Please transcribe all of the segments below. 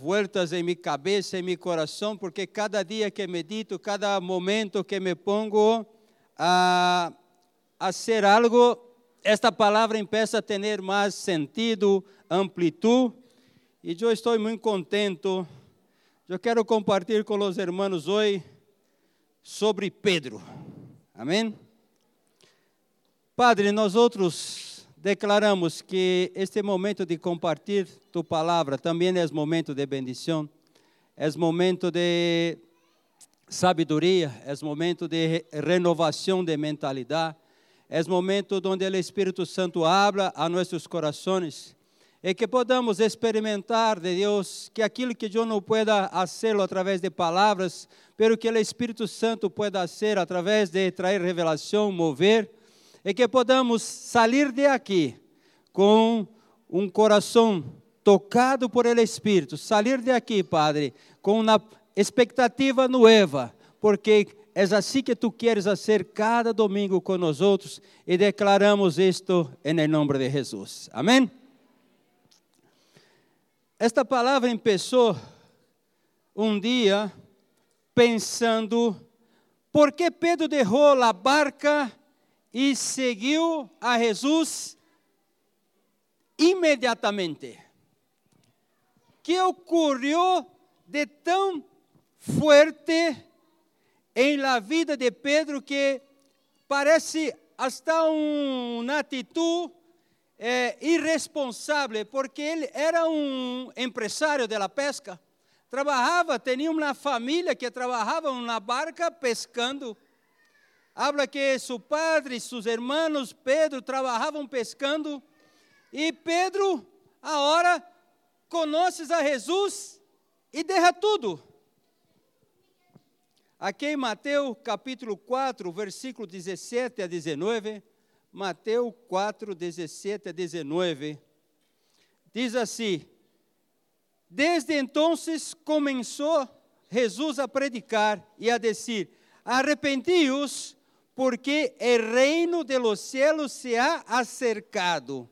vueltas em minha cabeça, em meu coração, porque cada dia que medito, cada momento que me pongo a hacer algo, esta palavra empieza a ter mais sentido, amplitude, e eu estou muito contento. Eu quero compartilhar com os irmãos hoje sobre Pedro. Amém? Padre, nós outros declaramos que este momento de compartilhar tu palavra também é momento de bendição, é momento de sabedoria, é momento de renovação de mentalidade, é momento onde o Espírito Santo habla a nossos corações e que podamos experimentar de Deus que aquilo que eu não pueda hacerlo através de palavras, pero que o Espírito Santo pueda hacer através de trazer revelação, mover e que podamos sair de aqui com um coração tocado por el Espírito, sair de aqui, Padre, com uma expectativa nova, porque é assim que tu queres fazer cada domingo com nós outros e declaramos isto em nome de Jesus. Amém? Esta palavra começou um dia pensando por que Pedro derrou a barca e seguiu a Jesus imediatamente. Que ocorreu de tão forte em la vida de Pedro que parece hasta uma atitude eh, irresponsável, porque ele era um empresário da pesca, trabalhava, tinha uma família que trabalhava na barca pescando habla que seu padre e seus irmãos Pedro trabalhavam pescando e Pedro agora conheces a Jesus e derra tudo. Aqui em Mateus capítulo 4, versículo 17 a 19, Mateus 4, 17 a 19, diz assim: Desde então começou Jesus a predicar e a dizer: Arrependi-os porque o reino de los cielos se ha acercado.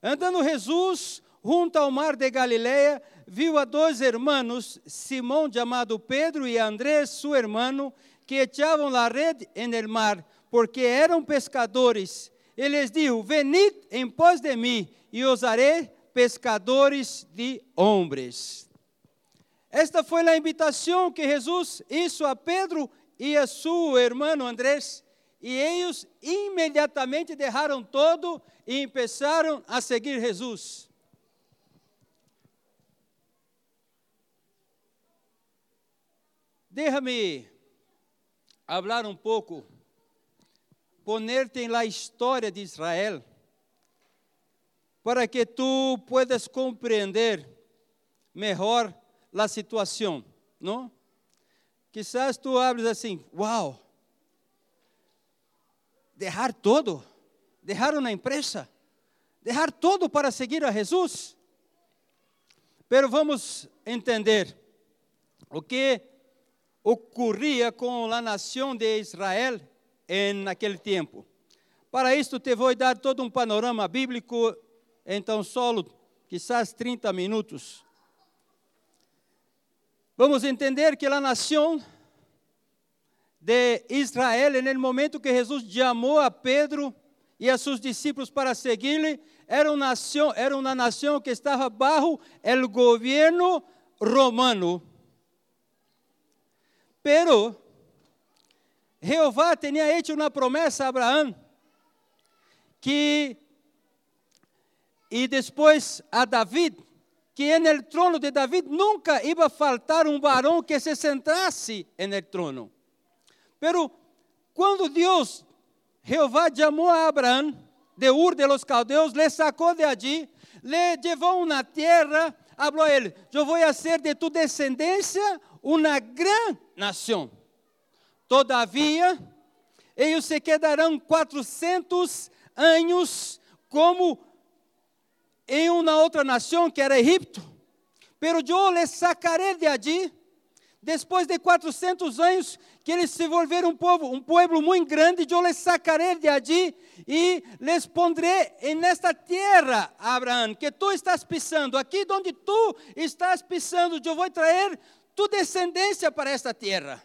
Andando Jesus junto ao mar de Galileia, viu a dois irmãos, Simão chamado Pedro e Andrés, seu irmão, que echavam a rede en el mar, porque eram pescadores. E lhes disse: Venid em pós de mim, e os harei pescadores de homens. Esta foi a invitação que Jesus hizo a Pedro e a seu irmão Andrés, e eles imediatamente deixaram todo e começaram a seguir Jesus. Déjame falar um pouco, ponerte la história de Israel, para que tu puedas compreender melhor a situação, não? Quizás tu hables assim, uau, deixar todo, deixar uma empresa, deixar todo para seguir a Jesus. Pero vamos entender o que ocorria com a nação de Israel em aquele tempo. Para isto te vou dar todo um panorama bíblico em tão solo, quizás 30 minutos. Vamos entender que a nação de Israel, no momento que Jesus chamou a Pedro e a seus discípulos para seguir-lhe, era uma nação, era uma nação que estava bajo o governo romano. Pero Jeová tinha hecho uma promessa a Abraão que e depois a David que el trono de David nunca iba a faltar um varão que se sentasse en el trono. Pero quando Deus, Jeová, chamou a Abraão de Ur de los Caldeus, le sacou de allí, le levou uma terra, falou a ele: Eu vou ser de tu descendência uma grande nação. Todavia, eles se quedarão 400 anos como em uma outra nação que era Egipto. Pero eu les sacaré de allí, Depois de 400 anos que eles se volveram um povo, um pueblo muito grande, eu les sacaré de allí e les pondré en esta terra, Abraão, que tu estás pisando. Aqui onde tu estás pisando, eu vou trazer tu descendência para esta terra.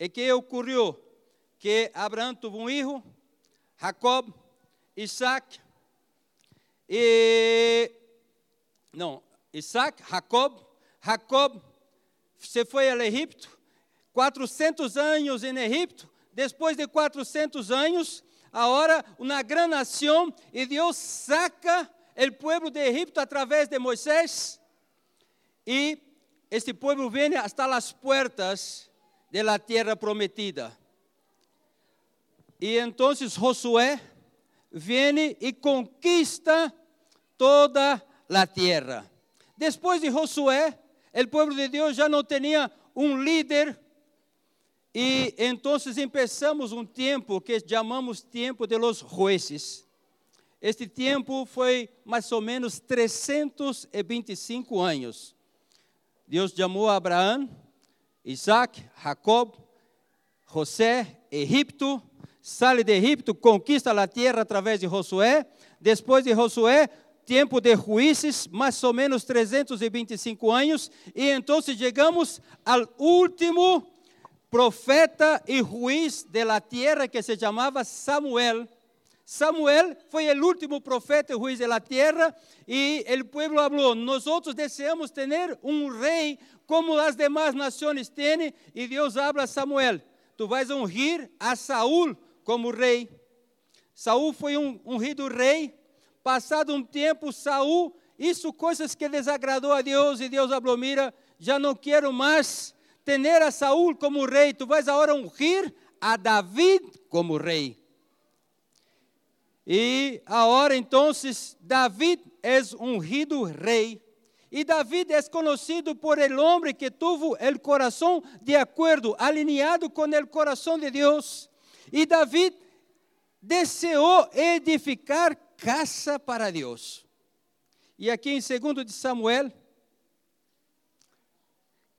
E que ocorreu? Que Abraão teve um filho, Jacob, Isaac, e. Não, Isaac, Jacob, Jacob se foi ao Egipto, 400 anos em Egipto, depois de 400 anos, agora uma grande nação, e Deus saca o povo de Egipto através de Moisés, e este povo vem hasta as puertas de la tierra prometida. E então Josué vem e conquista toda a terra. Depois de Josué, o povo de Deus já não tinha um líder e então começamos um tempo que chamamos tempo de los jueces. Este tempo foi mais ou menos 325 anos. Deus chamou Abraão, Isaac, Jacob, José, Egipto, sale de Egipto, conquista a terra através de Josué. Depois de Josué, tempo de juízes, mais ou menos 325 anos, e então chegamos ao último profeta e juiz de la tierra que se chamava Samuel. Samuel foi o último profeta e juiz de la tierra e o povo falou: Nós desejamos ter um rei como as demais nações têm, e Deus habla a Samuel: Tu vais ungir a Saul como rei. Saul foi um ungido rei Passado um tempo, Saul, isso coisas que desagradou a Deus, e Deus falou: Mira, já não quero mais ter a Saul como rei, tu vais agora ungir a David como rei. E agora então, David é ungido rei. E David é conhecido por el homem que teve o coração de acordo, alinhado com o coração de Deus. E David desejou edificar casa para Deus. E aqui em 2 de Samuel,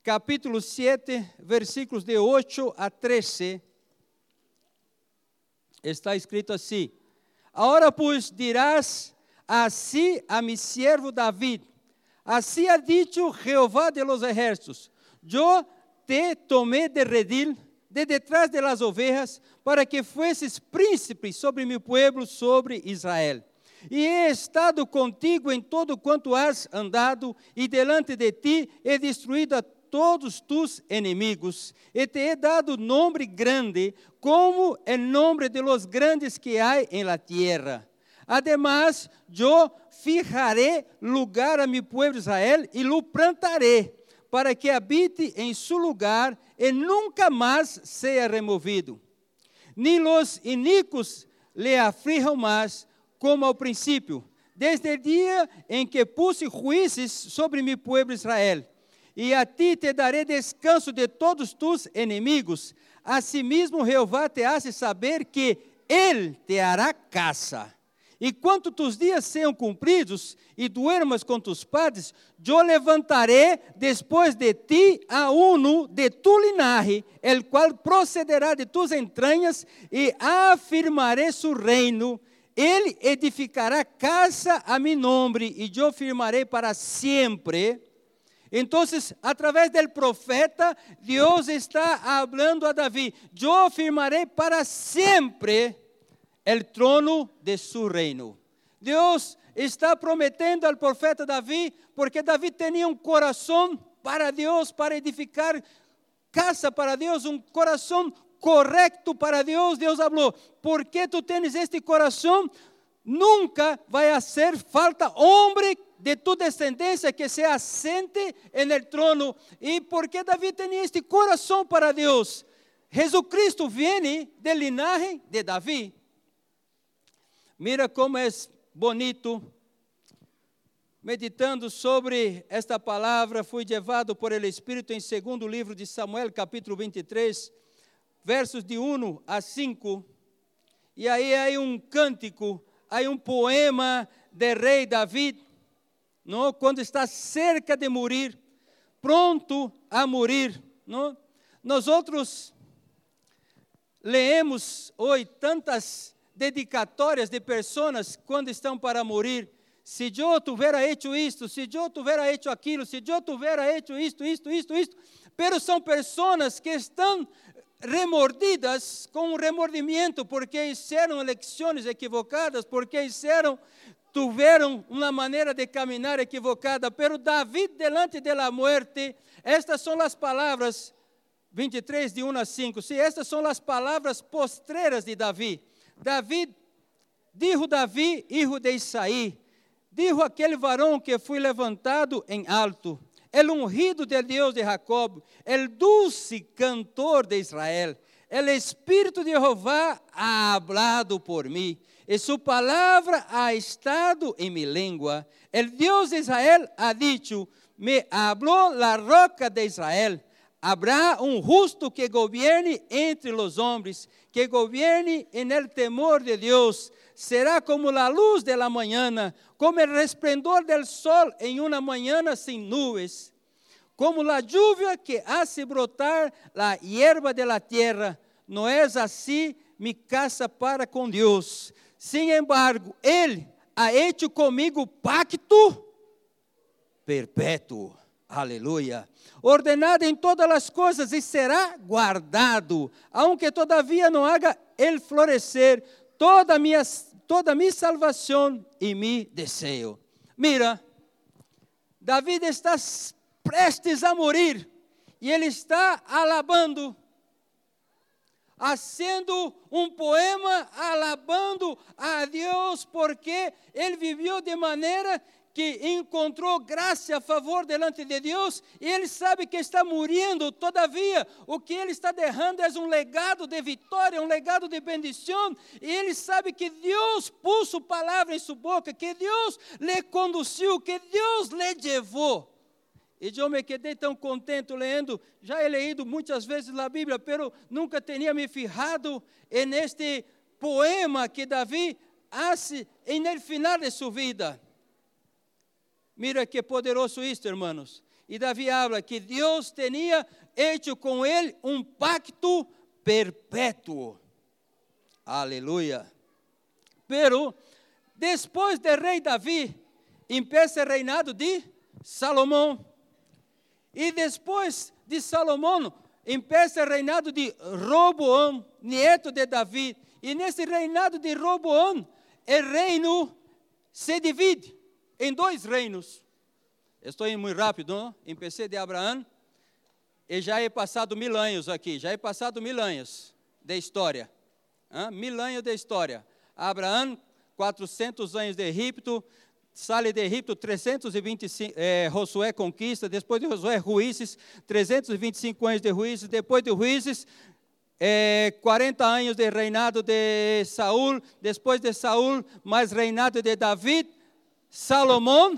capítulo 7, versículos de 8 a 13, está escrito assim: Agora, pois, dirás assim a mi servo David: Assim ha dicho Jehová de los ejércitos: Eu te tomé de redil de detrás de las ovejas, para que fueses príncipe sobre meu pueblo, sobre Israel. E he estado contigo em todo quanto has andado, e delante de ti he destruído a todos tus inimigos, e te he dado nome grande, como o nome de los grandes que há em la tierra. Además, eu fijaré lugar a mi pueblo Israel e lo plantaré, para que habite em su lugar e nunca mais seja removido. Ni los inicos le aflijam mais, como ao princípio, desde o dia em que puse juízes sobre mi pueblo Israel. E a ti te darei descanso de todos tus inimigos. Asimismo, Jeová te hace saber que Ele te hará caça. E quando tus dias sejam cumpridos e duermas com tus padres, eu levantaré depois de ti a uno de tu linaje, el qual procederá de tus entranhas, e afirmaré su reino. Ele edificará casa a mi nome, e eu firmarei para sempre. Então, através do profeta, Deus está falando a Davi: Eu firmarei para sempre el trono de su reino. Deus está prometendo ao profeta Davi, porque Davi tinha um coração para Deus, para edificar casa para Deus, um coração correto para Deus. Deus falou: porque tu tens este coração, nunca vai hacer falta homem de tu descendência que se assente en el trono. E porque Davi tinha este coração para Deus, Jesucristo vem do linaje de Davi. Mira como é bonito. Meditando sobre esta palavra, fui levado por el Espírito em segundo livro de Samuel, capítulo 23, versos de 1 a 5. E aí há um cântico, há um poema de rei David, não? quando está cerca de morrer, pronto a morir. Não? Nós outros leemos hoje tantas dedicatórias de pessoas quando estão para morrer. Se eu tivera hecho isto, se eu tivera hecho aquilo, se eu tivera hecho isto, isto, isto, isto. Pero são pessoas que estão remordidas com um remordimento porque fizeram eleições equivocadas, porque fizeram tiveram uma maneira de caminhar equivocada, pero David delante de la muerte, estas são as palavras 23 de 1 a 5. Sim, estas são as palavras postreras de Davi. David, dijo Davi, hijo de Isaí, dijo aquele varão que foi levantado em alto, el ungido de Deus de Jacob, el dulce cantor de Israel, el Espírito de Jehová ha hablado por mim e sua palavra ha estado em minha língua. El Deus de Israel ha dicho, me habló la roca de Israel. Habrá um justo que gobierne entre os homens, que gobierne en el temor de Deus. Será como a luz de la mañana, como el resplendor del sol em uma manhã sem nuvens, como la lluvia que hace brotar la hierba de la tierra. Não é assim mi casa para com Deus. Sin embargo, Ele ha hecho comigo pacto perpétuo. Aleluia. Ordenado em todas as coisas e será guardado, aunque todavia não haga ele florescer toda minha toda minha salvação e mi desejo. Mira, David está prestes a morrer e ele está alabando haciendo um poema alabando a Deus, porque ele viveu de maneira que encontrou graça a favor delante de Deus, e ele sabe que está morrendo, todavia, o que ele está derrando é um legado de vitória, um legado de bendição, e ele sabe que Deus puso palavra em sua boca, que Deus lhe conduziu, que Deus lhe levou. E eu me quedei tão contente lendo, já he leído muitas vezes a Bíblia, pero nunca tinha me fijado neste poema que Davi hace el final de sua vida. Mira que poderoso isto, hermanos. E Davi habla que Deus tinha hecho com ele um pacto perpétuo. Aleluia. Pero, depois do rei Davi, empieza o reinado de Salomão. E depois de Salomão, empieza o reinado de Roboão, neto de Davi. E nesse reinado de Roboão, o reino se divide em dois reinos. Estou indo muito rápido, não? Empecé de Abraão e já é passado mil anos aqui, já é passado mil anos de história. Hein? Mil anos de história. Abraão, 400 anos de Egipto, Sale de Egipto, 325, é, Josué conquista, depois de Josué, Ruízes, 325 anos de Ruízes, depois de Ruízes, é, 40 anos de reinado de Saul, depois de Saul, mais reinado de David, Salomão,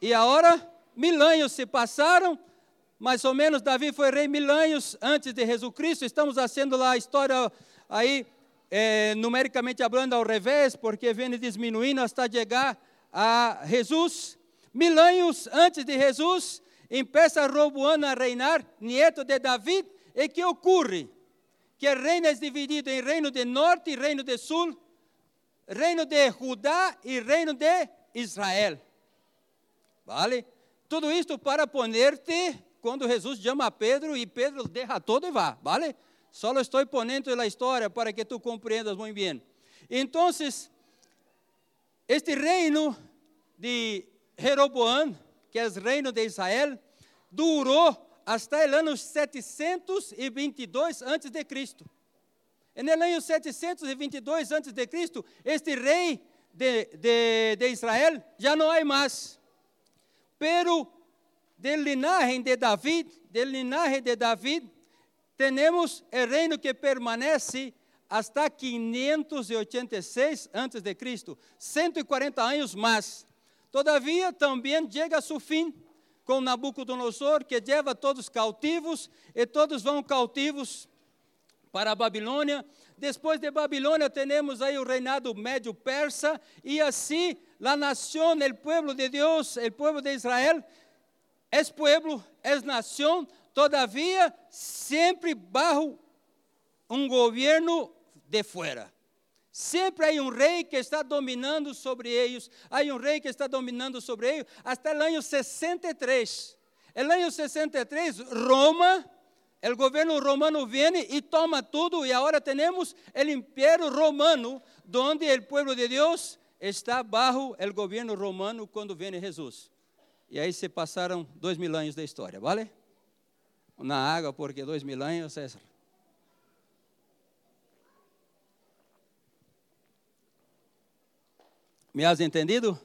e agora mil anos se passaram, mais ou menos Davi foi rei mil anos antes de Jesus Cristo, estamos fazendo lá a história aí, é, numericamente falando ao revés, porque vem diminuindo até chegar a Jesus, mil anos antes de Jesus, empieza Roboão a reinar, nieto de David, e que ocorre? Que o reino é dividido em reino de norte e reino de sul, reino de Judá e reino de Israel. Vale? Tudo isto para ponerte quando Jesus chama Pedro e Pedro deixa todo e vai, vale? Só estou ponendo a história para que tu compreendas muito bem. Então, este reino de Jeroboam, que é o reino de Israel, durou até o ano 722 antes de Cristo. E no ano 722 antes de Cristo, este rei de, de, de Israel já não há mais. Pero del linaje de David, del linaje de David, temos o reino que permanece hasta 586 antes de Cristo, 140 anos mais. Todavia, também chega a seu fim com Nabucodonosor, que leva todos cautivos, e todos vão cautivos para a Babilônia. Depois de Babilônia, temos aí o reinado médio persa, e assim, a nação, o povo de Deus, o povo de Israel, é pueblo, é nação, todavia sempre bajo um governo de fora. Sempre há um rei que está dominando sobre eles, há um rei que está dominando sobre eles, até o ano 63. No ano 63, Roma, o governo romano vem e toma tudo, e agora temos o império romano, onde o povo de Deus está bajo o governo romano quando vem Jesus. E aí se passaram dois mil anos da história, vale? Na água, porque dois mil anos é Me has entendido?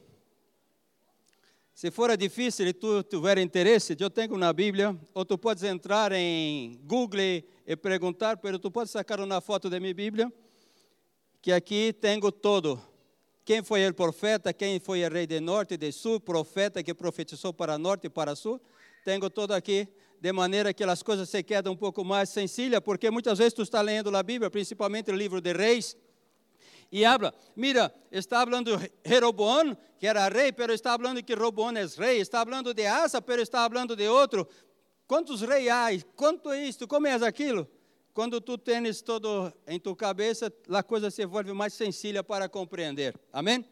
Se for difícil e tu tiver interesse, eu tenho na Bíblia, ou tu podes entrar em Google e perguntar, mas tu podes sacar uma foto da minha Bíblia, que aqui tenho todo. Quem foi o profeta, quem foi o rei de norte e de sul, profeta que profetizou para norte e para sul, tenho todo aqui, de maneira que as coisas se quedam um pouco mais sencillas, porque muitas vezes tu está lendo a Bíblia, principalmente o livro de Reis, e habla, mira, está hablando Jeroboam, que era rei, pero está hablando que Roboam é rei, está hablando de Asa, pero está hablando de outro. Quantos reis há? Quanto é isto? Como é aquilo? Quando tu tens todo em tu cabeça, a coisa se volve mais sencilla para compreender. Amém?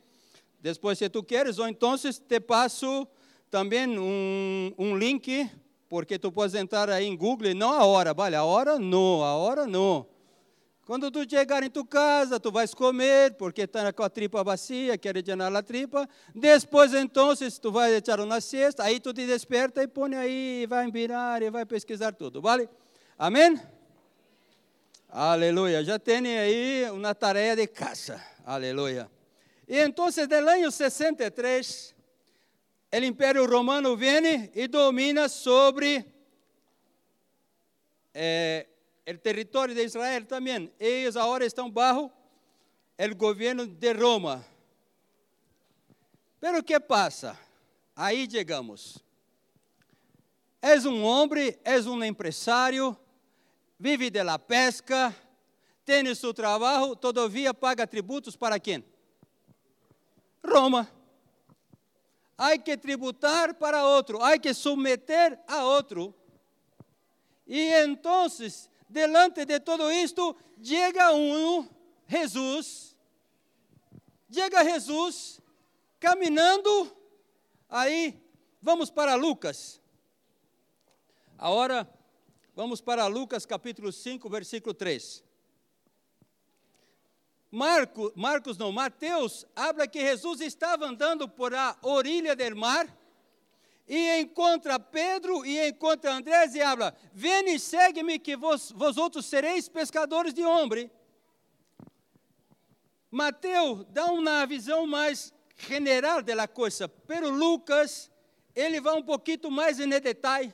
Depois, se tu queres, ou então te passo também um, um link, porque tu podes entrar aí em Google, não a hora, vale, a hora não, a hora não. Quando tu chegar em tu casa, tu vais comer, porque está com a tripa vazia, quer llenar a tripa. Depois, então, tu vais echar uma siesta, aí tu te desperta e põe aí, vai virar e vai pesquisar tudo, vale? Amém? Aleluia. Já tem aí uma tarefa de casa. Aleluia. E então, del ano 63, o Império Romano vem e domina sobre eh, o território de Israel também. Eles agora estão bajo o governo de Roma. Pero que passa? Aí chegamos. És um homem, és um empresário, vive de la pesca, tem seu trabalho, todavia paga tributos para quem? Roma. Há que tributar para outro, há que submeter a outro. E então, delante de todo isto, chega um, Jesus, chega Jesus, caminhando, aí, vamos para Lucas. Agora, vamos para Lucas capítulo 5, versículo 3. Marco, Marcos não, Mateus, habla que Jesus estava andando por a orilla do mar, e encontra Pedro e encontra Andrés e habla: Vem segue-me, que vos, vós outros sereis pescadores de homem. Mateus dá uma visão mais general da coisa, pero Lucas, ele vai um pouquinho mais em detalhe.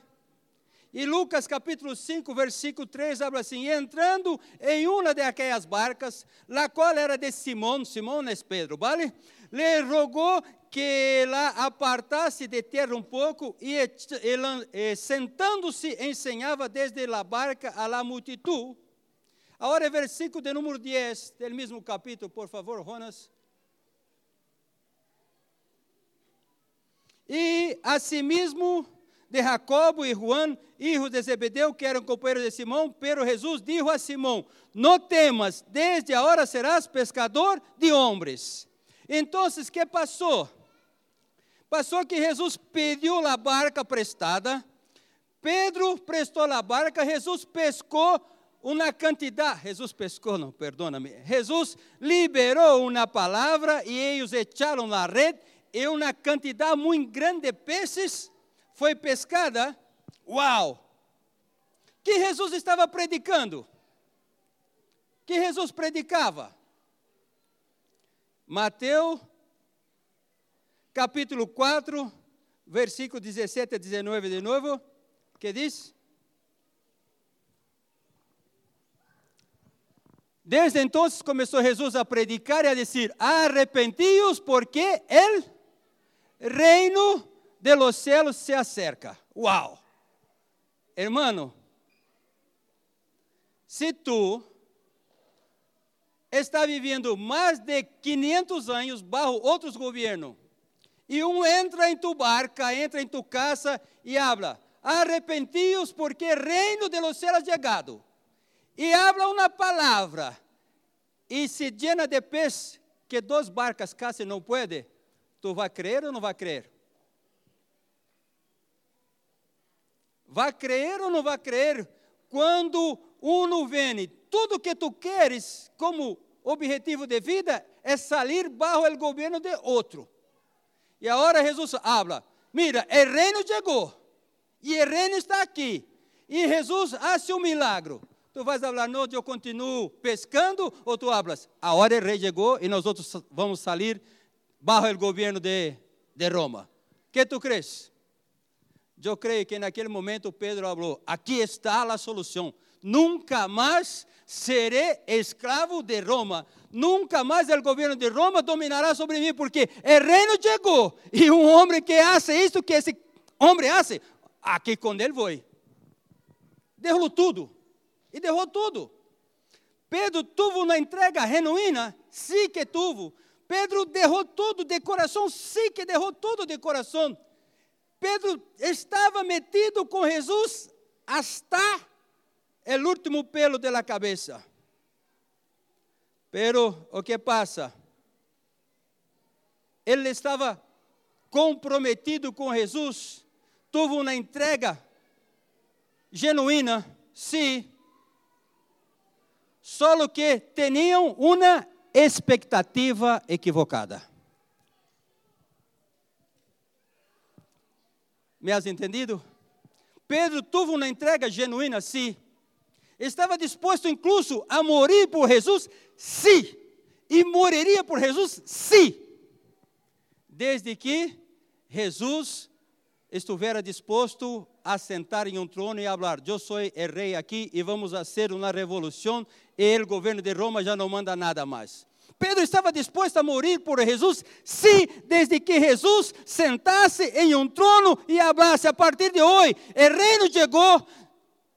E Lucas capítulo 5, versículo 3, habla assim: entrando em uma de aquelas barcas, la qual era de Simão, Simão é Pedro, vale? Le rogou que ela apartasse de terra um pouco e, e sentando-se ensinava desde a barca a la multitud. Agora, versículo de número 10 do mesmo capítulo, por favor, Jonas. E asimismo de Jacobo e Juan, hijos de Zebedeu, que eram companheiros de Simão, pero Jesus disse a Simão: Não temas, desde agora serás pescador de homens. Então, o que passou? Passou que Jesus pediu a barca prestada, Pedro prestou a barca, Jesus pescou uma quantidade, Jesus pescou, não, perdona-me, Jesus liberou uma palavra e eles echaram na rede e uma quantidade muito grande de peixes foi pescada. Uau! Que Jesus estava predicando? Que Jesus predicava? Mateus capítulo 4, versículo 17 a 19 de novo, que diz? Desde então começou Jesus a predicar e a dizer: Arrepentíos, porque el reino de los cielos se acerca. Uau! Hermano, se tu está vivendo mais de 500 anos bajo outros governos, e um entra em tu barca, entra em tu casa e habla, arrepentíos porque reino de los ha chegado. E habla uma palavra e se llena de pez que duas barcas casi não pode, tu vai crer ou não vai crer? Vai crer ou não vai crer quando uno vem? Tudo que tu queres como objetivo de vida é sair bajo o governo de outro. E agora Jesus habla: Mira, o reino chegou e o reino está aqui. E Jesus faz um milagre. Tu vais falar, não, eu continuo pescando, ou tu hablas, a hora o rei chegou e nós outros vamos sair bajo o governo de, de Roma. que tu crees? Eu creio que naquele momento Pedro falou: aqui está a solução. Nunca mais serei escravo de Roma. Nunca mais o governo de Roma dominará sobre mim, porque o reino chegou. E um homem que hace isto que esse homem hace, aqui com ele vou. Derrubou tudo. E derrubou tudo. Pedro teve uma entrega genuína, sim que teve. Pedro derrubou tudo de coração, sim que derrubou tudo de coração. Pedro estava metido com Jesus hasta o último pelo de la cabeça. Pero o que passa? Ele estava comprometido com Jesus, teve uma entrega genuína, sim, só que tinham uma expectativa equivocada. Me has entendido? Pedro teve uma entrega genuína, sim. Estava disposto incluso a morrer por Jesus, sim. E morreria por Jesus, sim. Desde que Jesus estivesse disposto a sentar em um trono e falar: Eu sou o rei aqui e vamos fazer uma revolução, e o governo de Roma já não manda nada mais. Pedro estava disposto a morrer por Jesus, sim, desde que Jesus sentasse em um trono e hablasse. A partir de hoje, o reino chegou.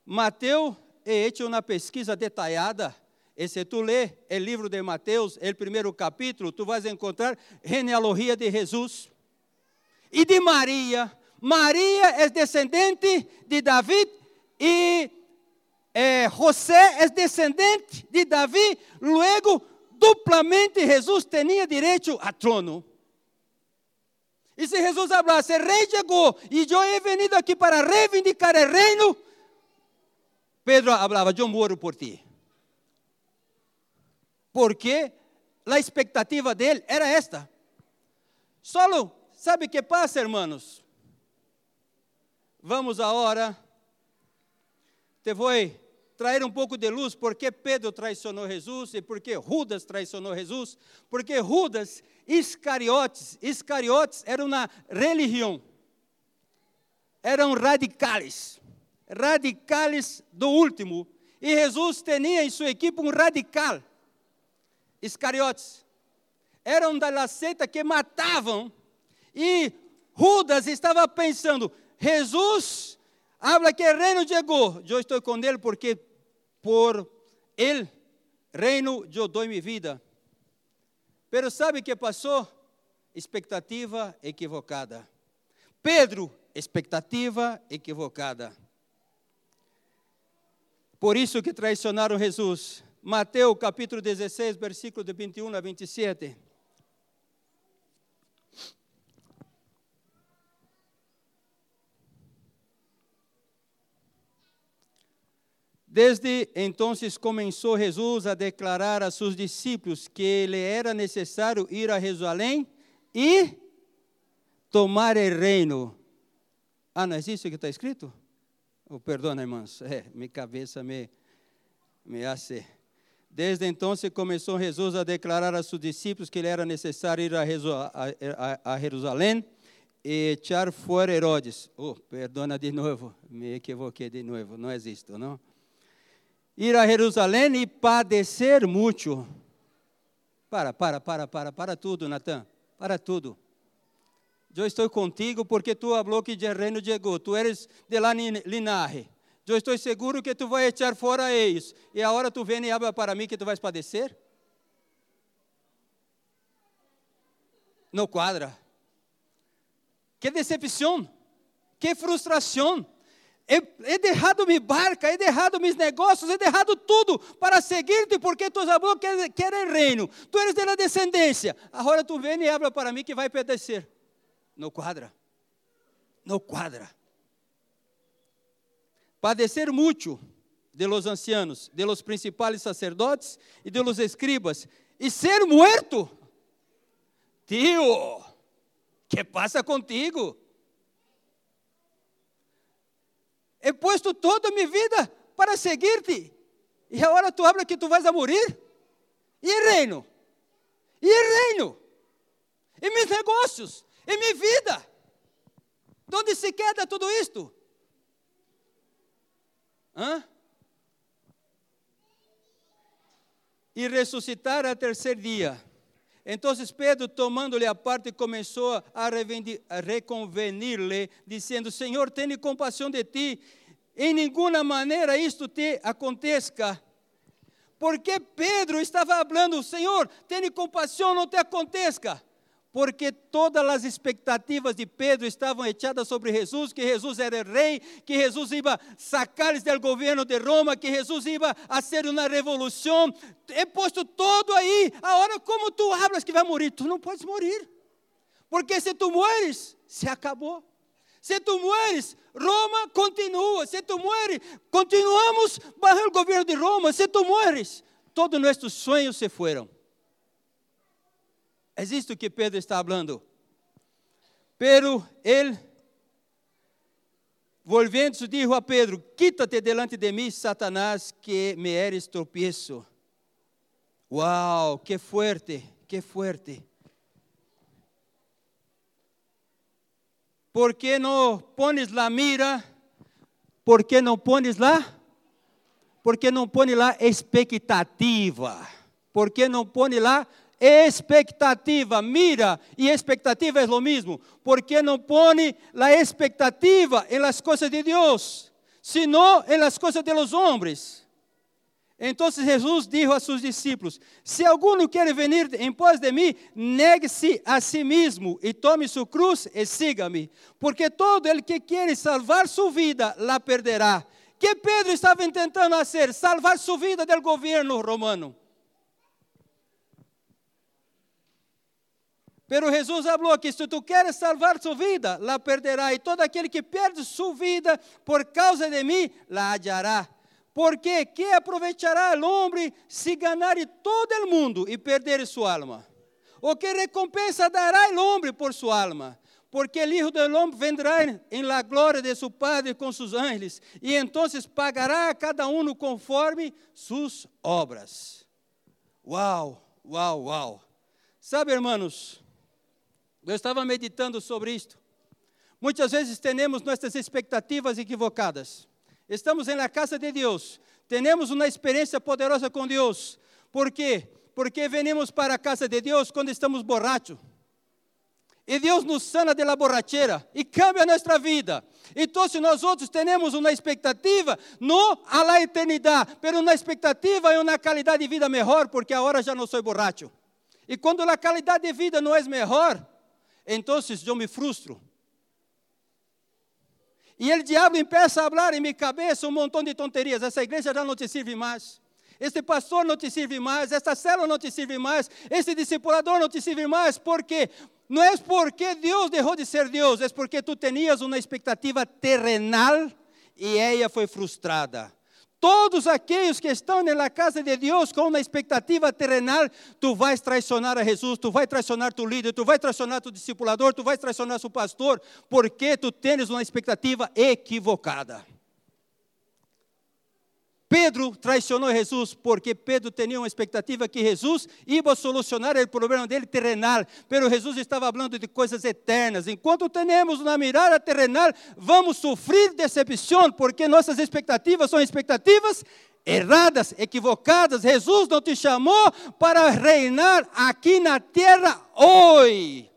Mateus é hecho uma pesquisa detalhada. E se tu lê o livro de Mateus, o primeiro capítulo, tu vais encontrar genealogia de Jesus e de Maria. Maria é descendente de David e eh, José é descendente de Davi. Luego, duplamente Jesus tinha direito a trono. E se Jesus falasse, rei chegou e eu he venido aqui para reivindicar o reino, Pedro falava, eu moro por ti. Porque a expectativa dele era esta. Solo, sabe que passa, hermanos? Vamos agora, te vou trazer um pouco de luz porque Pedro traicionou Jesus e porque Judas traicionou Jesus, porque Judas Iscariotes, Iscariotes era uma religião, eram radicais, radicais do último, e Jesus tinha em sua equipe um radical, Iscariotes, eram da seita que matavam, e Judas estava pensando, Jesus habla que o reino chegou. Eu estou com ele porque por ele reino eu dou minha vida. Pero sabe o que passou? Expectativa equivocada. Pedro, expectativa equivocada. Por isso que traicionaram Jesus. Mateus capítulo 16, versículo de 21 a 27. Desde então começou Jesus a declarar a seus discípulos que lhe era necessário ir a Jerusalém e tomar o reino. Ah, não é isso que está escrito? Oh, perdona, irmãos, é, minha cabeça me, me hace. Desde então começou Jesus a declarar a seus discípulos que era necessário ir a Jerusalém e echar fora Herodes. Oh, perdona de novo, me equivoquei de novo, não existe, não? ir a Jerusalém e padecer muito. Para, para, para, para, para tudo, Natan. Para tudo. Eu estou contigo porque tu falou que o reino chegou. Tu eres de lá linaje. Eu estou seguro que tu vai echar fora eles. E agora tu vem e habla para mim que tu vais padecer? Não quadra. Que decepção, que frustração. He, he deixado minha barca, he deixado meus negócios, he deixado tudo para seguir-te, porque tu sabes que queres reino. Tu eres da descendência. Agora tu vem e habla para mim que vai pedecer. Não quadra. Não quadra. Padecer muito de los ancianos, de los principales sacerdotes e de los escribas, e ser muerto. Tio, que passa contigo? He posto toda a minha vida para seguir-te. E agora tu hablas que tu vais a morrer? E reino? E reino? E meus negócios? E minha vida? Onde se queda tudo isto? Hã? E ressuscitar a terceiro dia. Então Pedro, tomando-lhe a parte, começou a reconvenir-lhe, dizendo: Senhor, tenha compaixão de ti, em nenhuma maneira isto te aconteça. Porque Pedro estava falando: Senhor, tenha compaixão, não te aconteça porque todas as expectativas de Pedro estavam echadas sobre Jesus, que Jesus era rei, que Jesus ia sacar-lhes do governo de Roma, que Jesus ia fazer uma revolução. É posto todo aí. Agora, como tu hablas que vai morrer? Tu não podes morrer. Porque se tu mueres, se acabou. Se tu mueres, Roma continua. Se tu mueres, continuamos bajo o governo de Roma. Se tu mueres, todos nossos sonhos se foram. É isto que Pedro está falando. Pero ele, volvendo-se, disse a Pedro: Quítate delante de mim, Satanás, que me eres tropiezo. Uau, que fuerte, que fuerte. ¿Por que não pones la mira? ¿Por que não pones lá? ¿Por que não pones lá expectativa? ¿Por que não pones lá expectativa. Mira e expectativa é o mesmo, porque não põe a expectativa em las coisas de Deus, sino em las coisas de los hombres. Então Jesus disse a seus discípulos: Se alguno quer venir em pós de mim, negue-se a si mesmo e tome sua cruz e siga-me. Porque todo el que quer salvar sua vida, la perderá. Que Pedro estava tentando fazer? Salvar sua vida do governo romano. Pero Jesus falou que se tu queres salvar sua vida, la perderá. E todo aquele que perde sua vida por causa de mim, la hallará. Porque que aproveitará o homem se ganhar todo o mundo e perder sua alma? O que recompensa dará o homem por sua alma? Porque o Hijo do Homem vendrá em la glória de seu Padre com seus ángeles, e então pagará a cada um conforme suas obras. Uau, uau, uau. Sabe, irmãos, eu estava meditando sobre isto. Muitas vezes temos nossas expectativas equivocadas. Estamos na casa de Deus, temos uma experiência poderosa com Deus. Por quê? Porque venimos para a casa de Deus quando estamos borrachos. E Deus nos sana de la borrachera e cambia nossa vida. Então, se nós outros temos uma expectativa, não a la eternidade, mas uma expectativa e uma qualidade de vida melhor, porque agora já não sou borracho. E quando a qualidade de vida não é melhor, então eu me frustro. E o diabo começa a falar em minha cabeça um montão de tonterias. Essa igreja já não te serve mais. Este pastor não te serve mais. Esta célula não te serve mais. Este discipulador não te serve mais. Por quê? Não é porque Deus deixou de ser Deus, é porque tu tenias uma expectativa terrenal e ela foi frustrada. Todos aqueles que estão na casa de Deus com uma expectativa terrenal, tu vais traicionar a Jesus, tu vais traicionar tu líder, tu vais traicionar tu discipulador, tu vais traicionar seu pastor, porque tu tens uma expectativa equivocada. Pedro traicionou Jesus porque Pedro tinha uma expectativa que Jesus ia solucionar o problema dele terrenal, pero Jesus estava falando de coisas eternas. Enquanto temos uma mirada terrenal, vamos sofrer decepção porque nossas expectativas são expectativas erradas, equivocadas. Jesus não te chamou para reinar aqui na terra hoje.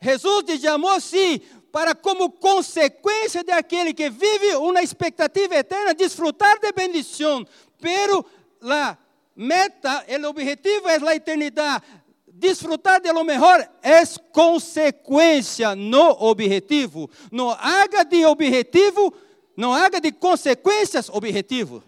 Jesus te chamou sim para como consequência de aquele que vive uma expectativa eterna, desfrutar de bendição, pero la meta, el objetivo é a eternidade, Disfrutar de lo mejor é consequência, no objetivo. Não haga de objetivo, não haga de consequências objetivo.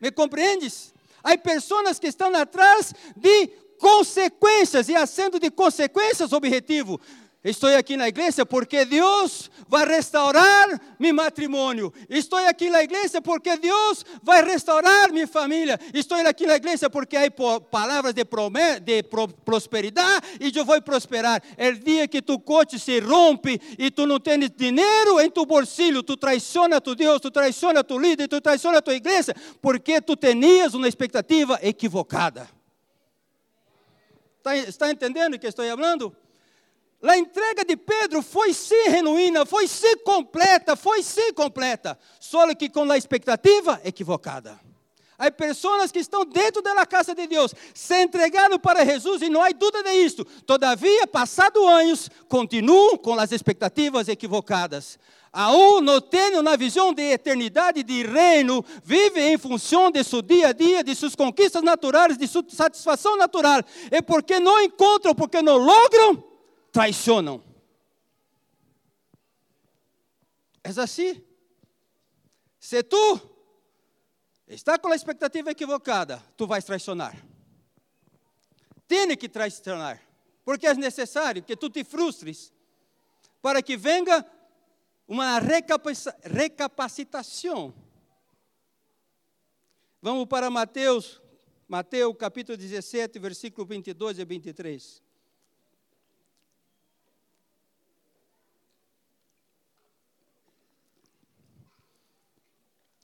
Me compreendes? Há pessoas que estão atrás de consequências e haciendo de consequências objetivo. Estou aqui na igreja porque Deus vai restaurar meu matrimônio. Estou aqui na igreja porque Deus vai restaurar minha família. Estou aqui na igreja porque há palavras de, de prosperidade e eu vou prosperar. O dia que tu coche se rompe e tu não tens dinheiro em tu bolsillo, tu traiciona tu Deus, tu traiciona tu líder, tu traiciona tua igreja, porque tu tenias uma expectativa equivocada. Está, está entendendo o que estou falando? A entrega de Pedro foi sim genuína, foi sim completa, foi sim completa, só que com a expectativa equivocada. Há pessoas que estão dentro da casa de Deus, se entregaram para Jesus e não há dúvida disso. Todavia, passado anos, continuam com as expectativas equivocadas. Aún não têm uma visão de eternidade de reino, vivem em função de seu dia a dia, de suas conquistas naturais, de sua satisfação natural. É porque não encontram, porque não logram, traicionam. É assim. Se tu está com a expectativa equivocada, tu vais traicionar. Tem que traicionar, porque é necessário que tu te frustres para que venha uma recapacitação. Vamos para Mateus, Mateus capítulo 17, versículo 22 e 23.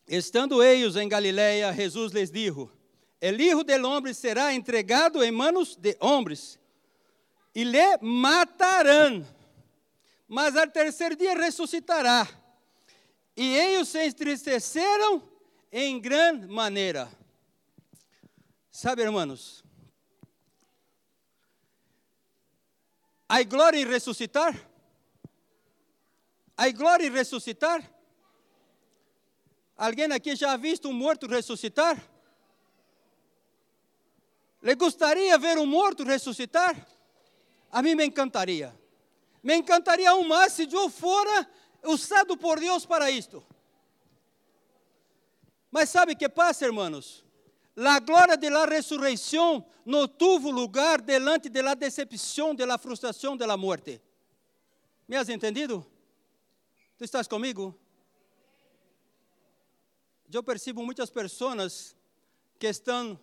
Estando eles em Galiléia, Jesus lhes dijo: El hijo del hombre será entregado em manos de homens e lhe matarão, mas al terceiro dia ressuscitará. E eles se entristeceram em grande maneira. Sabe, irmãos, há glória em ressuscitar? Há glória em ressuscitar? Alguém aqui já visto um morto ressuscitar? Le gostaria ver um morto ressuscitar? A mim me encantaria. Me encantaria um mais se eu fora usado por Deus para isto. Mas sabe o que passa, irmãos? A glória de la ressurreição não teve lugar delante de la decepção, de la frustração, de la muerte. Me has entendido? Tu estás comigo? Eu percebo muitas pessoas que estão.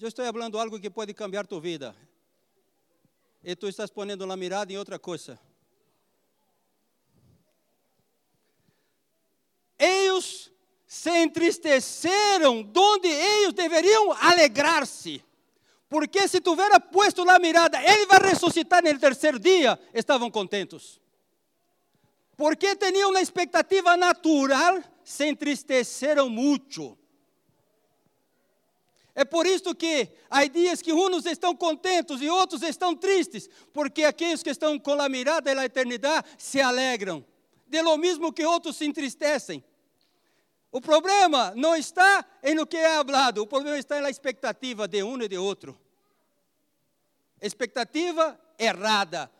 Eu estou falando algo que pode cambiar tua vida. E tu estás ponendo a mirada em outra coisa. Eles se entristeceram donde eles deveriam alegrar-se. Porque se tu tivera puesto a mirada, ele vai ressuscitar no terceiro dia, estavam contentos porque tinham uma expectativa natural, se entristeceram muito. É por isso que há dias que uns estão contentes e outros estão tristes, porque aqueles que estão com a mirada da eternidade se alegram, de lo mesmo que outros se entristecem. O problema não está em no que é hablado, o problema está na expectativa de um e de outro. Expectativa errada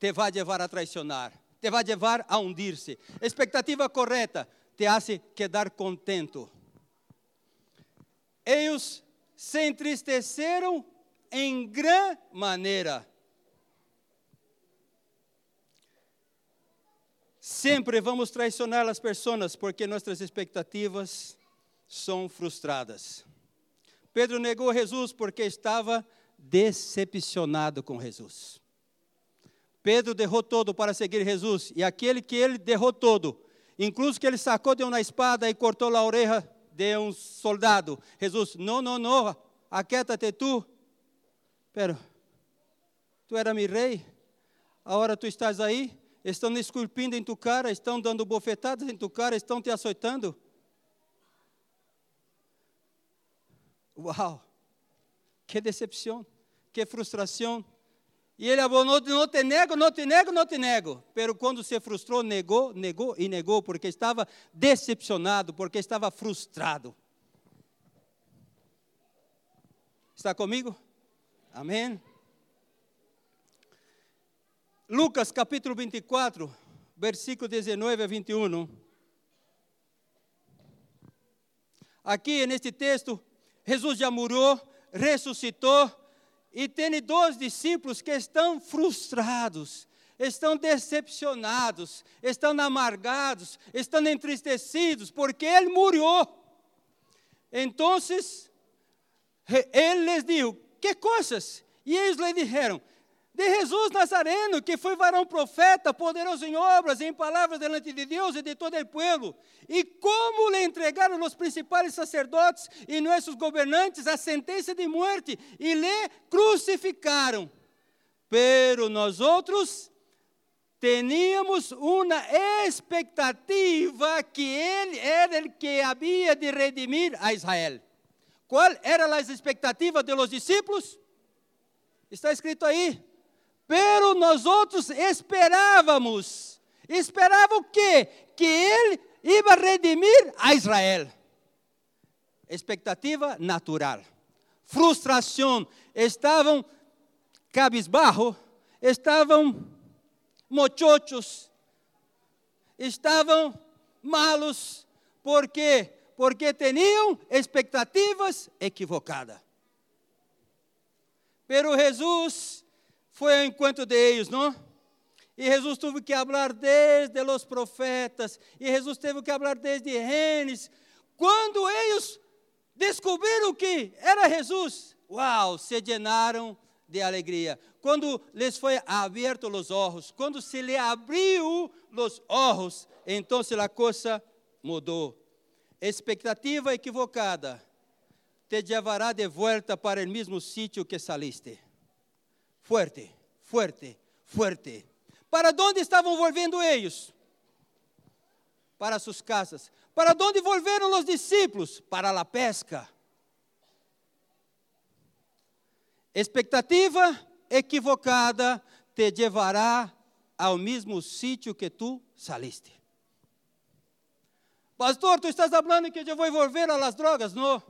te vai levar a traicionar te vai levar a hundir-se. Expectativa correta te hace quedar contento. Eles se entristeceram em grande maneira. Sempre vamos traicionar as pessoas porque nossas expectativas são frustradas. Pedro negou Jesus porque estava decepcionado com Jesus. Pedro derrou todo para seguir Jesus, e aquele que ele derrou todo, incluso que ele sacou de uma espada e cortou a orelha de um soldado. Jesus, não, não, não, aquieta-te tu. Pero, tu era meu rei, agora tu estás aí, estão esculpindo em tu cara, estão dando bofetadas em tu cara, estão te açoitando. Uau, que decepção, que frustração. E ele não, não te nego, não te nego, não te nego. Pero quando se frustrou, negou, negou e negou, porque estava decepcionado, porque estava frustrado. Está comigo? Amém? Lucas capítulo 24, versículo 19 a 21. Aqui neste texto, Jesus já morreu, ressuscitou, e tem dois discípulos que estão frustrados, estão decepcionados, estão amargados, estão entristecidos, porque ele morreu. Então, ele lhes disse: Que coisas? E eles lhe disseram: de Jesus Nazareno, que foi varão profeta, poderoso em obras, em palavras delante de Deus e de todo o povo. E como lhe entregaram os principais sacerdotes e nossos governantes a sentença de morte e lhe crucificaram. Pero nós outros teníamos uma expectativa que ele era o que havia de redimir a Israel. Qual era a expectativa de los discípulos? Está escrito aí. Pero nós outros esperávamos. Esperava o quê? Que ele ia redimir a Israel. Expectativa natural. Frustração. Estavam cabisbarro, estavam mochochos, estavam malos. Por quê? Porque tinham expectativas equivocadas. Pero Jesus foi ao encontro deles, não? E Jesus teve que falar desde os profetas, e Jesus teve que falar desde Gênesis. Quando eles descobriram que era Jesus, uau, se llenaram de alegria. Quando lhes foi aberto os olhos, quando se lhe abriu os olhos, então a coisa mudou. Expectativa equivocada te levará de volta para o mesmo sítio que saliste fuerte, fuerte, fuerte. ¿Para dónde estavam volviendo eles? Para suas casas. ¿Para dónde volveram os discípulos? Para a pesca. Expectativa equivocada te levará ao mesmo sítio que tu saliste. Pastor, tu estás falando que eu vou volver a las drogas? Não.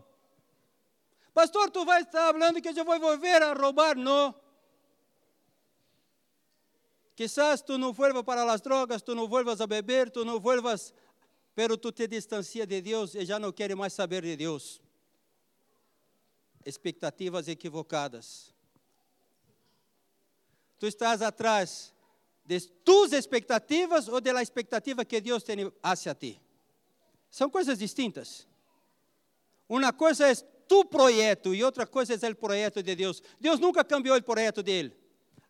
Pastor, tu vai estar falando que eu vou volver a roubar? Não. Quizás tú no vuelvas para las drogas, tú no vuelvas a beber, tú no vuelvas, pero tú te distancias de Dios e já não quieres mais saber de Deus. Expectativas equivocadas. Tu estás atrás de tus expectativas ou da expectativa que Deus tem hacia ti. São coisas distintas. Uma coisa é tu projeto e outra coisa é o projeto de Deus. Deus nunca cambiou o projeto dele.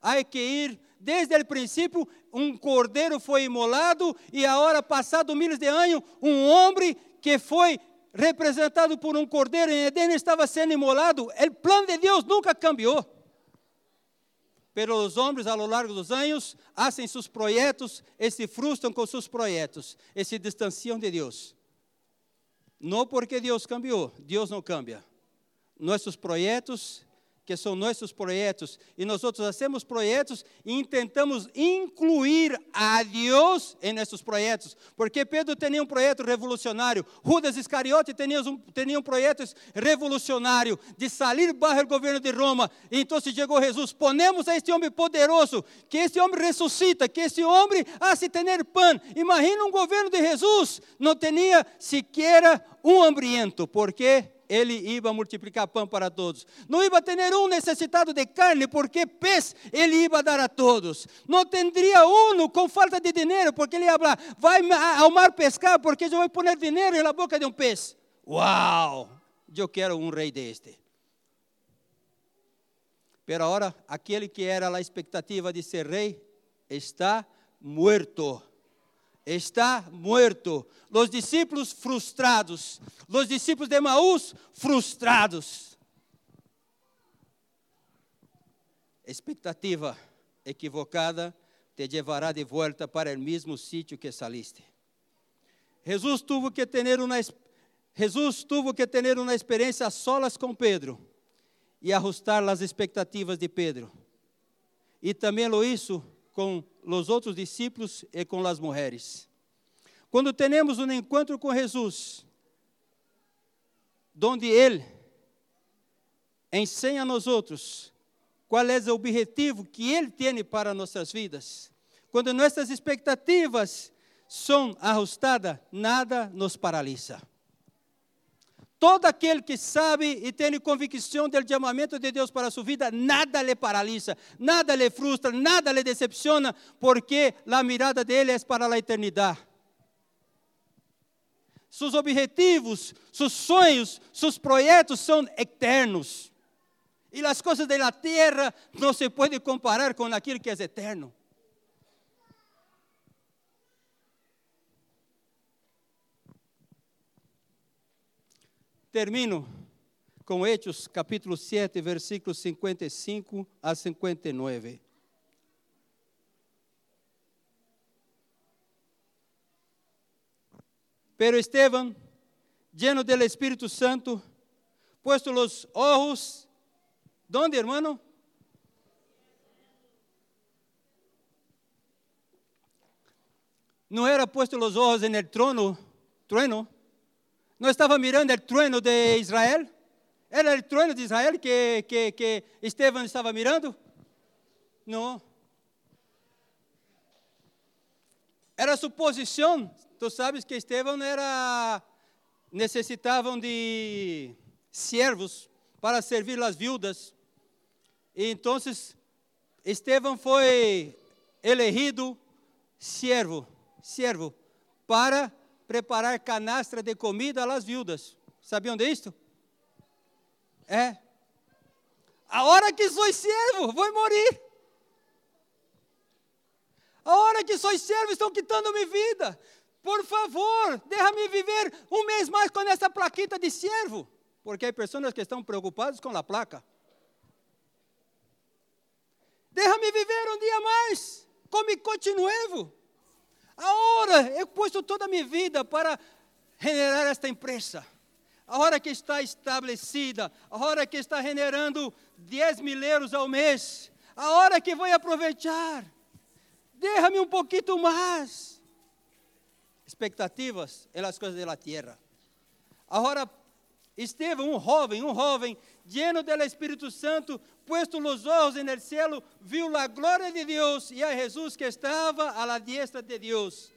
Há que ir desde o princípio, um cordeiro foi imolado e agora, passado milhas de anos, um homem que foi representado por um cordeiro em Edén estava sendo imolado. O plano de Deus nunca cambiou. Pero os homens, ao longo dos anos, fazem seus projetos e se frustram com seus projetos e se distanciam de Deus. Não porque Deus cambiou, Deus não cambia. Nossos projetos que são nossos projetos, e nós fazemos projetos e tentamos incluir a Deus em nossos projetos, porque Pedro tinha um projeto revolucionário, Judas Iscariote tinha um, tinha um projeto revolucionário de sair barra do governo de Roma, e então chegou Jesus, ponemos a este homem poderoso, que este homem ressuscita, que este homem hace tener pan, imagina um governo de Jesus, não tinha sequer um hambriento, porque ele ia multiplicar pão para todos. Não ia ter um necessitado de carne, porque pez ele ia dar a todos. Não teria um com falta de dinheiro, porque ele ia falar, vai ao mar pescar, porque eu vou pôr dinheiro na boca de um pez. Uau! Eu quero um rei deste. Pero agora, aquele que era a expectativa de ser rei, está morto está muerto. Los discípulos frustrados. Los discípulos de Maús frustrados. Expectativa equivocada te levará de volta para o mesmo sítio que saliste. Jesus tuvo que ter uma Jesus que ter uma experiência a solas com Pedro e ajustar as expectativas de Pedro. E também lo hizo com os outros discípulos e com as mulheres. Quando temos um encontro com Jesus, onde Ele ensina a nós outros qual é o objetivo que Ele tem para nossas vidas. Quando nossas expectativas são ajustadas, nada nos paralisa. Todo aquele que sabe e tem convicção do chamamento de Deus para sua vida, nada lhe paralisa, nada lhe frustra, nada lhe decepciona, porque a mirada dele é para a eternidade. Seus objetivos, seus sonhos, seus projetos são eternos. E as coisas da terra não se podem comparar com aquilo que é eterno. Termino com Hechos capítulo 7, versículos 55 a 59. Pero Esteban, lleno del Espíritu Santo, puesto los ojos, ¿dónde, hermano? No era puesto los ojos en el trono, trueno, no estaba mirando el trueno de Israel. Era el trueno de Israel que, que, que Esteban estava mirando? Não. Era suposição. Tu sabes que Esteban era necessitavam de servos para servir as viúvas. E então Esteban foi elegido servo, servo para preparar canastra de comida às viúvas. Sabiam disto? É. A hora que sou servo, vou morrer. A hora que sou servo, estão quitando minha vida. Por favor, deixa-me viver um mês mais com essa plaquita de servo. Porque há pessoas que estão preocupadas com a placa. Deixa-me viver um dia mais, como continuevo. Agora eu posto toda a minha vida para generar esta empresa. A hora que está estabelecida, a hora que está generando 10 mil euros ao mês, a hora que vou aproveitar. Déjame um pouquinho mais. Expectativas é as coisas da terra. Agora, Estevão, um jovem, um jovem, lleno do Espírito Santo, puesto os olhos en el cielo, viu a glória de Deus e a Jesus que estava à la diestra de Deus.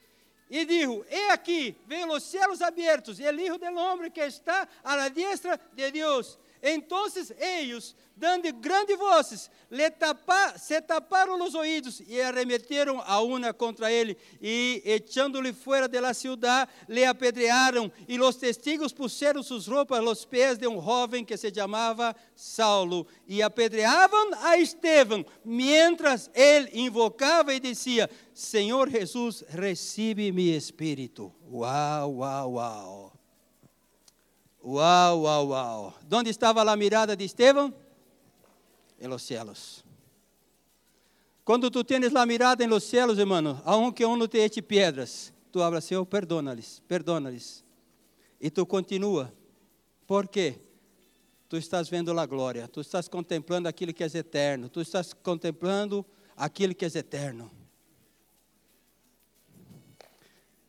E dijo: He aqui, veio os céus abertos, e o Hijo del Hombre que está à la diestra de Deus. Então eles, dando grandes vozes, tapa, se taparam os ouvidos e arremeteram a una contra ele e, echando-lhe de la ciudad, le apedrearam e os testigos puseram suas roupas aos pés de um jovem que se chamava Saulo e apedreavam a Estevão, mientras ele invocava e dizia: Senhor Jesus, recebe meu espírito. Uau, uau, uau. Uau, uau, uau. Onde estava a mirada de Estevão? Em los cielos. Quando tu tens a mirada em los cielos, hermano, aunque um te eche pedras, tu hablas, Senhor, perdona-lhes, perdona-lhes. E tu continua. Por quê? Tu estás vendo a glória, tu estás contemplando aquilo que é eterno, tu estás contemplando aquilo que é eterno.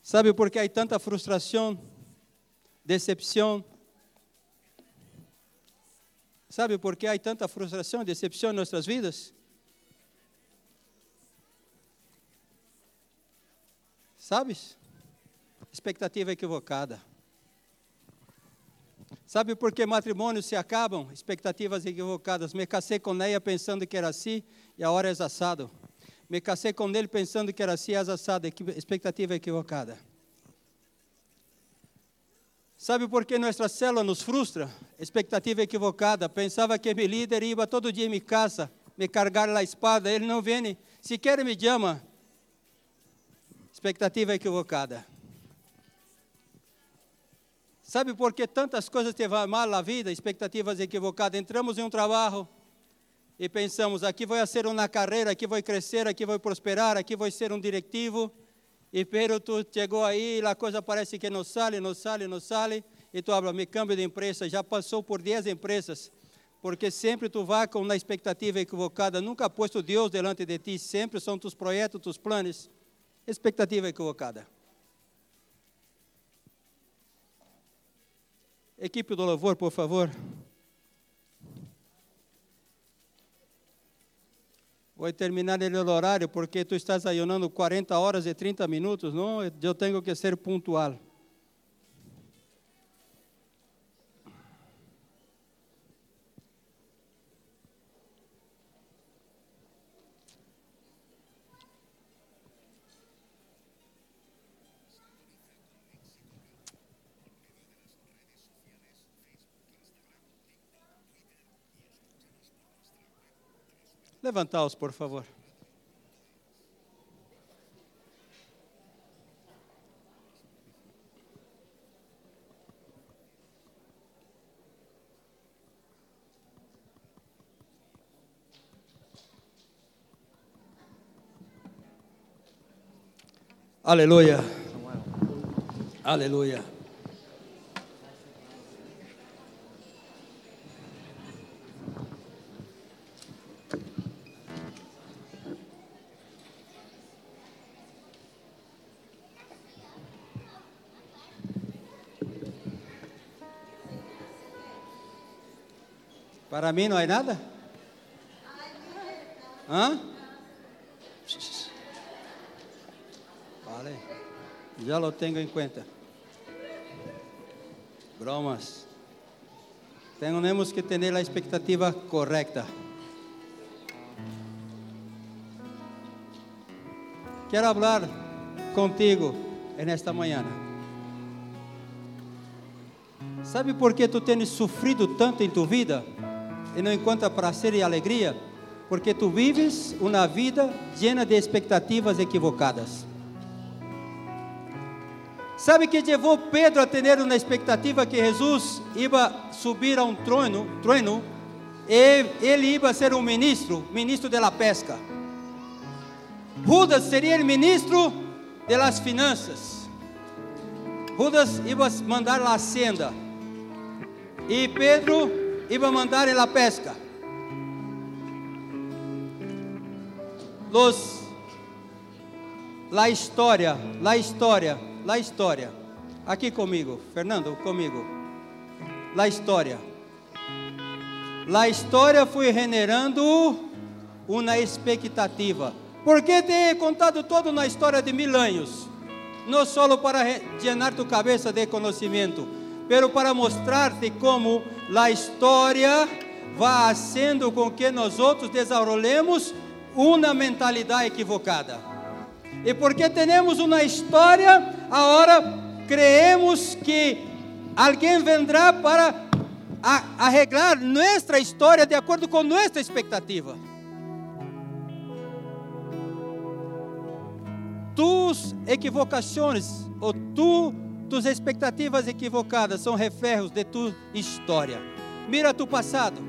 Sabe por que há tanta frustração, decepção, Sabe por que há tanta frustração e decepção em nossas vidas? Sabes? Expectativa equivocada. Sabe por que matrimônios se acabam? Expectativas equivocadas. Me casei com ela pensando que era assim e a hora é assado. Me casei com ele pensando que era assim, é assado. Expectativa equivocada. Sabe por que nossa célula nos frustra? Expectativa equivocada. Pensava que meu líder ia todo dia em casa, me carregar a espada. Ele não vem, sequer me chama. Expectativa equivocada. Sabe por que tantas coisas te vão mal na vida? Expectativas equivocadas. Entramos em um trabalho e pensamos: aqui vou ser uma carreira, aqui vou crescer, aqui vou prosperar, aqui vou ser um diretivo. E pero tu chegou aí, e a coisa parece que não sai, não sai, não sai, e tu habla, me cambio de empresa, já passou por 10 empresas, porque sempre tu vai com uma expectativa equivocada, nunca posto Deus delante de ti, sempre são tus projetos, tus planos, expectativa equivocada. Equipe do louvor, por favor. Vou terminar el horário porque tu estás ayunando 40 horas e 30 minutos, não? Eu tenho que ser pontual. Levantaos, por favor. Aleluia. Aleluia. Para mim não é nada? Hã? Vale. Já lo tenho em conta. Bromas. Temos que ter a expectativa correta. Quero falar contigo nesta manhã. Sabe por que tu tens sofrido tanto em tua vida? E não encontra prazer e alegria, porque tu vives uma vida llena de expectativas equivocadas. Sabe que levou Pedro a ter uma expectativa que Jesus ia subir a um trono, trono e ele ia ser um ministro, ministro da pesca. Judas seria o ministro das finanças. Judas ia mandar a hacienda. E Pedro iba a mandar en la pesca. Los, la história, la história, la história. Aqui comigo, Fernando, comigo. La história. La história foi generando uma expectativa. Porque te he contado todo na história de mil anos. Não só para llenar tu cabeça de conhecimento, pero para mostrar-te como a história vai fazendo com que nós outros desenvolvemos uma mentalidade equivocada. E porque temos uma história, agora creemos que alguém vendrá para arreglar nossa história de acordo com nossa expectativa. Tus equivocações ou tu Tus expectativas equivocadas são reflejos de tua história. Mira tu passado.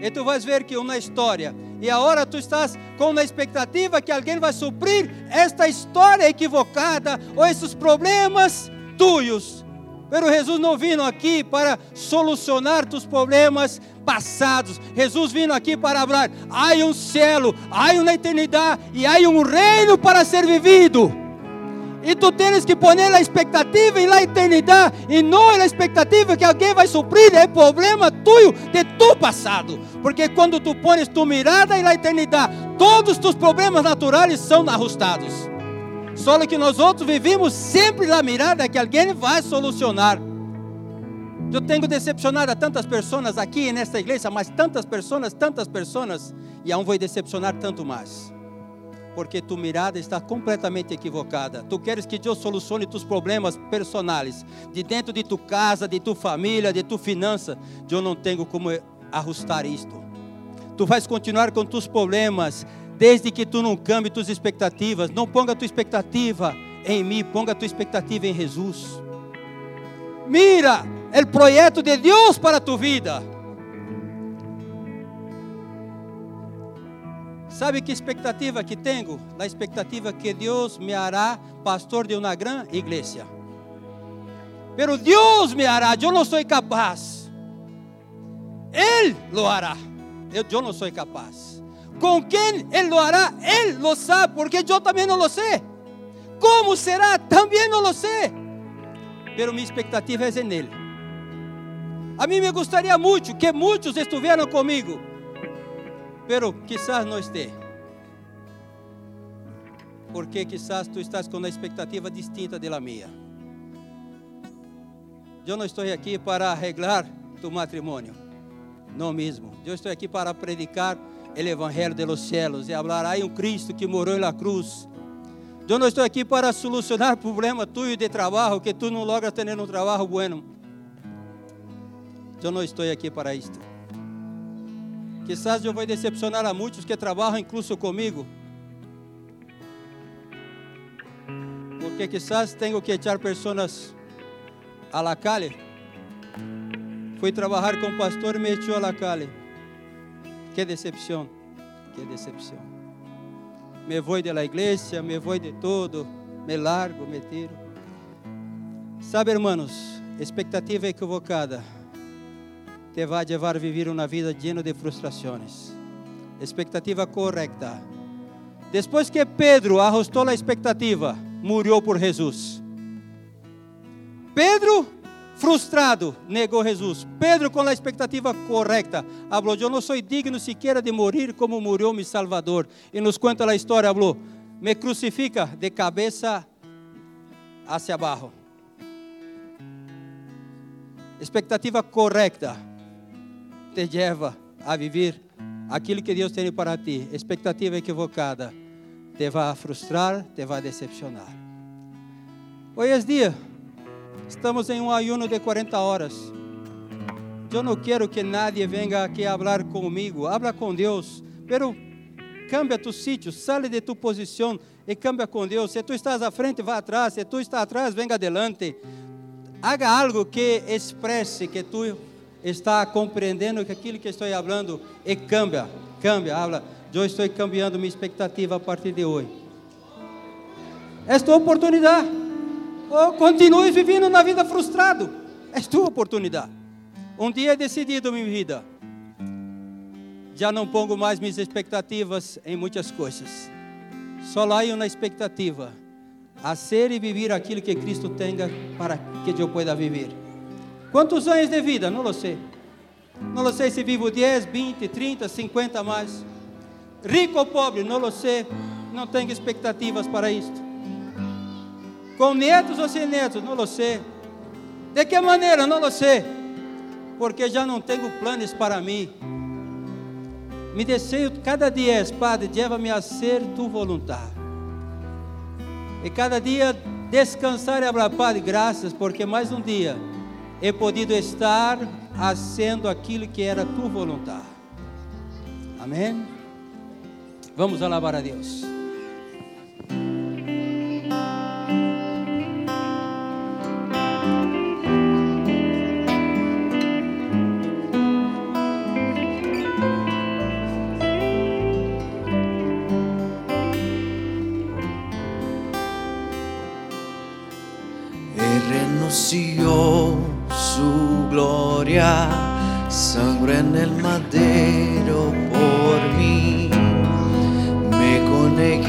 E tu vais ver que uma história. E agora tu estás com uma expectativa que alguém vai suprir esta história equivocada ou esses problemas tuyos. Pero Jesus não vino aqui para solucionar tus problemas passados. Jesus vino aqui para falar: há um céu, há uma eternidade e há um reino para ser vivido. E tu tens que pôr a expectativa em la eternidade e não a expectativa que alguém vai suprir o problema tuyo de tu passado. Porque quando tu pones tu mirada em la eternidade, todos tus problemas naturais são ajustados. Só que nós outros vivimos sempre na mirada que alguém vai solucionar. Eu tenho decepcionado a tantas pessoas aqui nesta igreja, mas tantas pessoas, tantas pessoas, e aún vou decepcionar tanto mais porque tu mirada está completamente equivocada. Tu queres que Deus solucione tus problemas personais, de dentro de tu casa, de tu família, de tu finança. Eu não tenho como ajustar isto. Tu vais continuar com tus problemas, desde que tu não cambie tus expectativas. Não ponga tua expectativa em mim, ponga tua expectativa em Jesus. Mira o projeto de Deus para tu vida. Sabe que expectativa que tenho? A expectativa que Deus me hará pastor de uma grande igreja. Pero Deus me hará, eu não sou capaz. Ele lo hará. Eu, eu não sou capaz. Com quem Ele lo hará? Ele lo sabe, porque eu também não lo sei. Como será? Também não lo sei. Pero minha expectativa é nele. A mim me gostaria muito que muitos estiveram comigo pero quizás não esteja. porque quizás tú estás con una expectativa distinta de la mía. Yo no estoy aquí para arreglar tu matrimonio, no mismo. Yo estoy aquí para predicar el evangelio de los cielos y hablar, hay un Cristo que moró en la cruz. Yo no estoy aquí para solucionar problema tuyo de trabajo, que tú no logras tener un trabajo bueno. Yo no estoy aquí para esto. Quizás eu vou decepcionar a muitos que trabalham incluso comigo. Porque quizás tenho que echar pessoas a la calle. Fui trabalhar com o pastor e me echou a la calle. Que decepção, que decepção. Me vou de la igreja, me vou de todo, me largo, me tiro. Sabe, hermanos, expectativa equivocada te vai levar a viver uma vida llena de frustrações. Expectativa correta. Depois que Pedro arrostou a expectativa, morreu por Jesus. Pedro, frustrado, negou Jesus. Pedro, com a expectativa correta, falou: Eu não sou digno sequer de morrer como morreu meu Salvador. E nos conta a história: falou, Me crucifica de cabeça hacia abaixo. Expectativa correta te leva a viver aquilo que Deus tem para ti. Expectativa equivocada te vai frustrar, te vai decepcionar. Hoje é dia, estamos em um ayuno de 40 horas. Eu não quero que nadie venha aqui falar comigo. Habla com Deus, pero cambia tu sítio, sale de tu posição e cambia com Deus. Se tu estás à frente, vá atrás. Se tu estás atrás, venga adelante. Haga algo que expresse que tu está compreendendo que aquilo que estou falando e cambia, cambia, habla, eu estou cambiando minha expectativa a partir de hoje. É tua oportunidade. Ou continue vivendo na vida frustrado. É tua oportunidade. Um dia é decidido minha vida. Já não pongo mais minhas expectativas em muitas coisas. Só lá uma expectativa a ser e viver aquilo que Cristo tenha para que eu possa viver. Quantos anos de vida? Não lo sei. Não lo sei se vivo 10, 20, 30, 50 mais. Rico ou pobre? Não lo sei. Não tenho expectativas para isto. Com netos ou sem netos? Não lo sei. De que maneira? Não lo sei. Porque já não tenho planos para mim. Me desejo cada dia, Padre, leva-me a ser tu vontade. E cada dia descansar e falar, Padre, graças, porque mais um dia he podido estar fazendo aquilo que era tua vontade. Amém? Vamos alabar a Deus. sangre en el madero por mí. Me conecté.